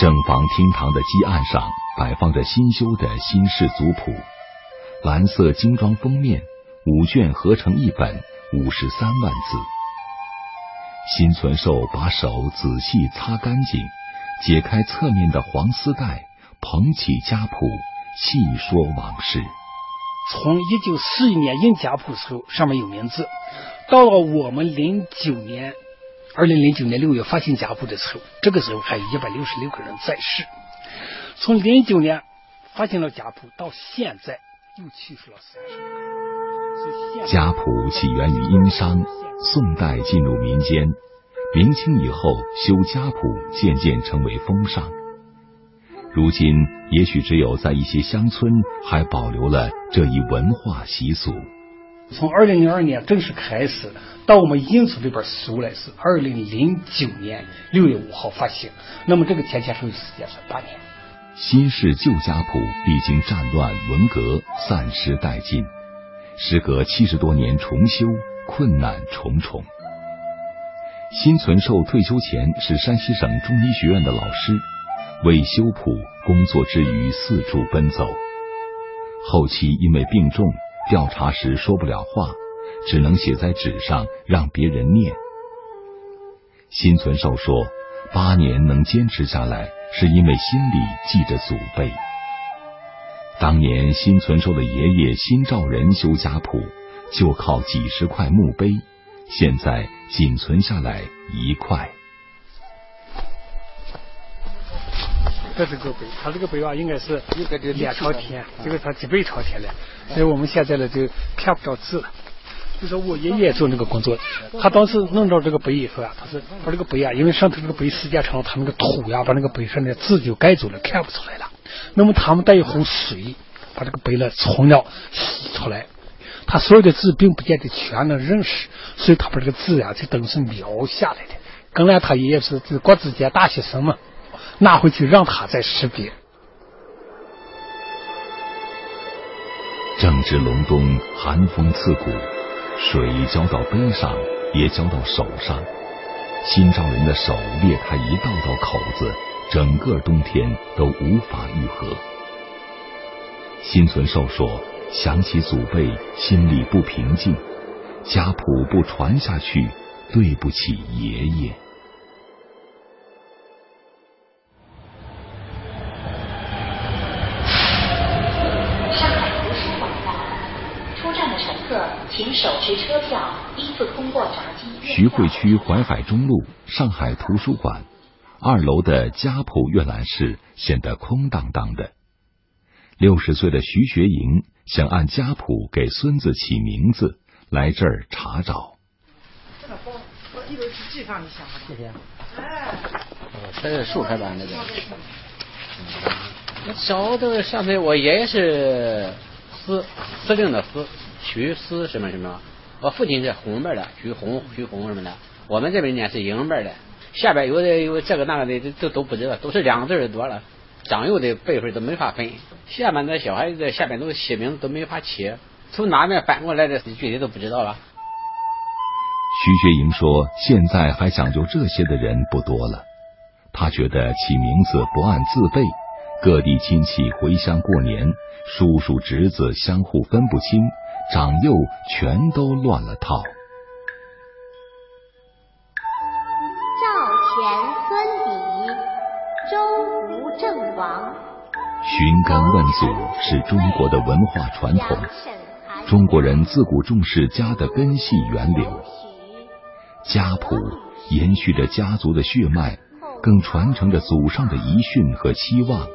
Speaker 3: 正房厅堂的基案上摆放着新修的新式族谱，蓝色精装封面，五卷合成一本，五十三万字。辛存寿把手仔细擦干净，解开侧面的黄丝带，捧起家谱，细说往事。
Speaker 31: 从一九四一年印家谱时候上面有名字，到了我们零九年，二零零九年六月发行家谱的时候，这个时候还有一百六十六个人在世。从零九年发行了家谱到现在又去世了三十个。
Speaker 3: 家谱起源于殷商，宋代进入民间，明清以后修家谱渐渐成为风尚。如今也许只有在一些乡村还保留了这一文化习俗。
Speaker 31: 从二零零二年正式开始，到我们印出这本书来是二零零九年六月五号发行，那么这个前前后后时间是八年。
Speaker 3: 新式旧家谱历经战乱、文革，散失殆尽。时隔七十多年重修，困难重重。辛存寿退休前是山西省中医学院的老师，为修谱工作之余四处奔走。后期因为病重，调查时说不了话，只能写在纸上让别人念。辛存寿说，八年能坚持下来，是因为心里记着祖辈。当年辛存寿的爷爷辛兆仁修家谱，就靠几十块墓碑，现在仅存下来一块。
Speaker 31: 这是个碑，它这个碑啊，应该是脸朝天，这个它脊背朝天的，所以我们现在呢就看不着字了。就说我爷爷做那个工作，他当时弄到这个碑以后啊，他是把这个碑啊，因为上头这个碑时间长了，他那个土呀把那个碑上的字就盖住了，看不出来了。那么他们带一壶水，把这个碑呢冲了洗出来，他所有的字并不见得全能认识，所以他把这个字啊就等于是描下来的。跟来他爷爷是这国子监大学生嘛，拿回去让他再识别。
Speaker 3: 正值隆冬，寒风刺骨，水浇到背上，也浇到手上。新招人的手裂开一道道口子，整个冬天都无法愈合。心存寿说：“想起祖辈，心里不平静。家谱不传下去，对不起爷爷。”
Speaker 33: 客请手持车票依次通过闸机。
Speaker 3: 徐汇区淮海中路上海图书馆二楼的家谱阅览室显得空荡荡的。六十岁的徐学营想按家谱给孙子起名字，来这儿查找。
Speaker 34: 这个包，我一楼是寄放你想好
Speaker 35: 谢谢。
Speaker 34: 哎，
Speaker 35: 这是竖开版那个。我小的上面我爷爷是司司令的司，徐思什么什么。我父亲是红辈的，徐红、徐红什么的。我们这边呢是营辈的，下边有的有这个那个的，这都都不知道，都是两个字的多了。长幼的辈分都没法分，下面的小孩子下边都写名字都没法起，从哪面翻过来的具体都不知道了。
Speaker 3: 徐学营说：“现在还讲究这些的人不多了。他觉得起名字不按字辈，各地亲戚回乡过年，叔叔侄子相互分不清，长幼全都乱了套。”
Speaker 8: 赵钱孙李，周吴郑王。
Speaker 3: 寻根问祖是中国的文化传统，中国人自古重视家的根系源流。家谱延续着家族的血脉，更传承着祖上的遗训和期望。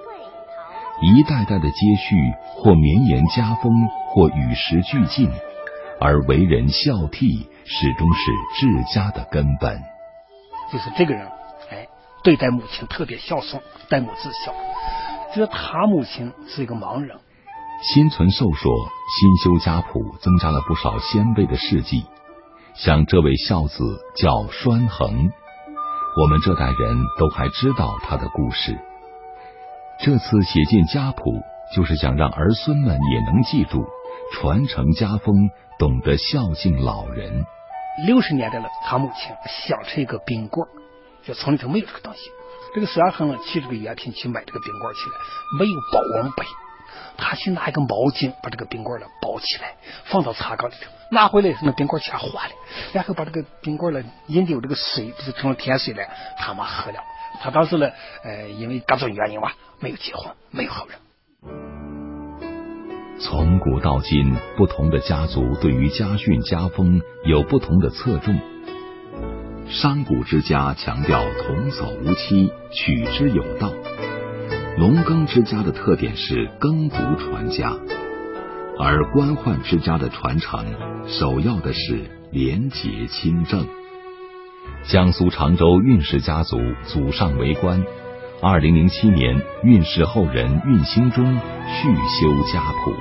Speaker 3: 一代代的接续，或绵延家风，或与时俱进，而为人孝悌始终是治家的根本。
Speaker 31: 就是这个人，哎，对待母亲特别孝顺，待母至孝。就是他母亲是一个盲人。
Speaker 3: 心存寿说，新修家谱增加了不少先辈的事迹。像这位孝子叫栓恒，我们这代人都还知道他的故事。这次写进家谱，就是想让儿孙们也能记住，传承家风，懂得孝敬老人。
Speaker 31: 六十年代了，他母亲想吃一个冰棍，就村里头没有这个东西。这个孙二恒呢，去这个园亭去买这个冰棍去了，没有保温杯。他去拿一个毛巾把这个冰棍呢包起来，放到茶缸里头，拿回来那冰棍全化了，然后把这个冰棍呢引有这个水，就是成了甜水了，他妈喝了。他当时呢，呃，因为各种原因吧，没有结婚，没有后人。
Speaker 3: 从古到今，不同的家族对于家训家风有不同的侧重。商贾之家强调童叟无欺，取之有道。农耕之家的特点是耕读传家，而官宦之家的传承首要的是廉洁清正。江苏常州运氏家族祖上为官，二零零七年运氏后人运兴中续修家谱。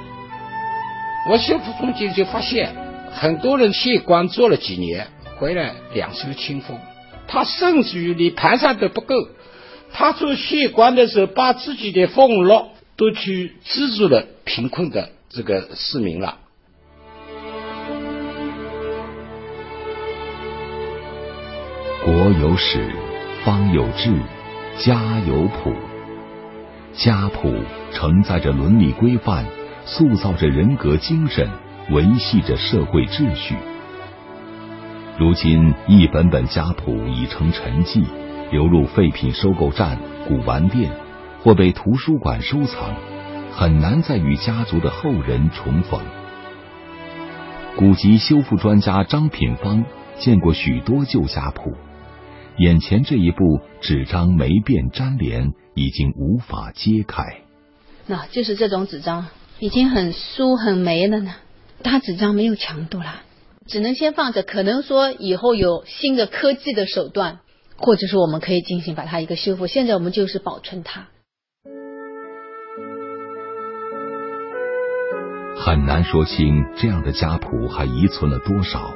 Speaker 36: 我修谱中间就发现，很多人写官做了几年，回来两手清风，他甚至于连盘缠都不够。他做县官的时候，把自己的俸禄都去资助了贫困的这个市民了。
Speaker 3: 国有史，方有志，家有谱。家谱承载着伦理规范，塑造着人格精神，维系着社会秩序。如今，一本本家谱已成陈迹。流入废品收购站、古玩店，或被图书馆收藏，很难再与家族的后人重逢。古籍修复专家张品芳见过许多旧家谱，眼前这一部纸张霉变粘连，已经无法揭开。
Speaker 1: 那就是这种纸张已经很疏很霉了呢，它纸张没有强度了，只能先放着，可能说以后有新的科技的手段。或者说，我们可以进行把它一个修复。现在我们就是保存它。
Speaker 3: 很难说清这样的家谱还遗存了多少。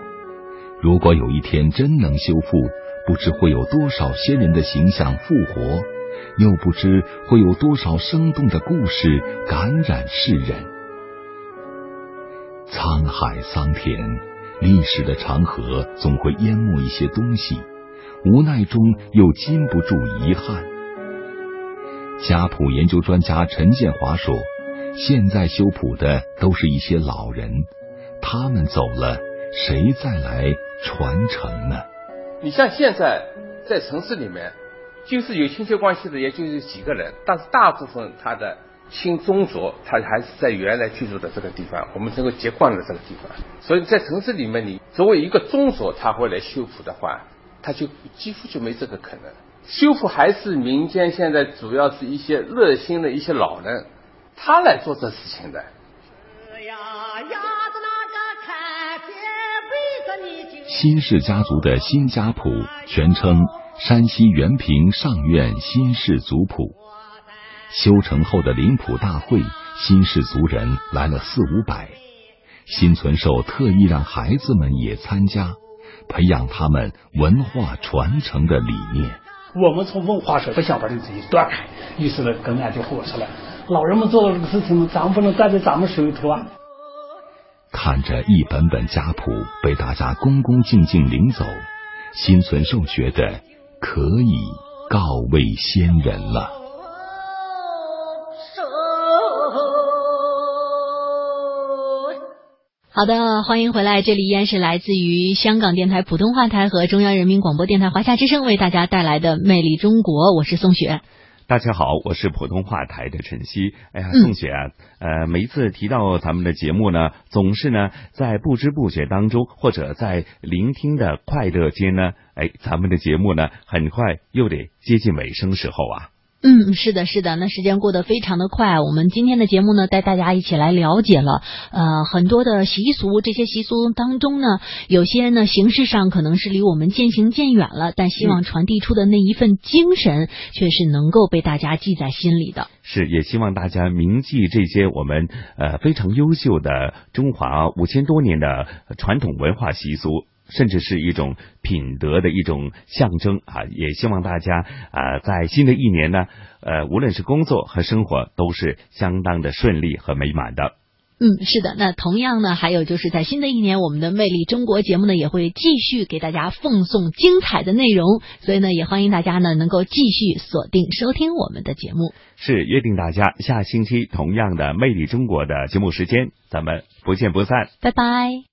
Speaker 3: 如果有一天真能修复，不知会有多少先人的形象复活，又不知会有多少生动的故事感染世人。沧海桑田，历史的长河总会淹没一些东西。无奈中又禁不住遗憾，家谱研究专家陈建华说：“现在修谱的都是一些老人，他们走了，谁再来传承呢？”
Speaker 37: 你像现在在城市里面，就是有亲戚关系的，也就是几个人，但是大部分他的亲宗族，他还是在原来居住的这个地方，我们这个结惯的这个地方。所以在城市里面，你作为一个宗族，他会来修复的话，他就几乎就没这个可能。修复还是民间现在主要是一些热心的一些老人，他来做这事情的。
Speaker 3: 呀呀新氏家族的新家谱，全称山西原平上院新氏族谱。修成后的灵谱大会，新氏族人来了四五百。新存寿特意让孩子们也参加，培养他们文化传承的理念。
Speaker 31: 我们从文化上不想把这个东西断开，于是呢，跟俺就合出来。老人们做的这个事情，咱们不能干在咱们手里头啊。
Speaker 3: 看着一本本家谱被大家恭恭敬敬领走，心存寿觉得可以告慰先人了。
Speaker 1: 好的，欢迎回来，这里依然是来自于香港电台普通话台和中央人民广播电台华夏之声为大家带来的《魅力中国》，我是宋雪。
Speaker 2: 大家好，我是普通话台的晨曦。哎呀，宋雪啊，呃，每一次提到咱们的节目呢，总是呢在不知不觉当中，或者在聆听的快乐间呢，哎，咱们的节目呢，很快又得接近尾声时候啊。
Speaker 1: 嗯，是的，是的，那时间过得非常的快。我们今天的节目呢，带大家一起来了解了呃很多的习俗。这些习俗当中呢，有些呢形式上可能是离我们渐行渐远了，但希望传递出的那一份精神，却是能够被大家记在心里的。
Speaker 2: 是，也希望大家铭记这些我们呃非常优秀的中华五千多年的传统文化习俗。甚至是一种品德的一种象征啊！也希望大家啊，在新的一年呢，呃，无论是工作和生活，都是相当的顺利和美满的。
Speaker 1: 嗯，是的。那同样呢，还有就是在新的一年，我们的《魅力中国》节目呢，也会继续给大家奉送精彩的内容。所以呢，也欢迎大家呢，能够继续锁定收听我们的节目。
Speaker 2: 是约定大家下星期同样的《魅力中国》的节目时间，咱们不见不散。
Speaker 1: 拜拜。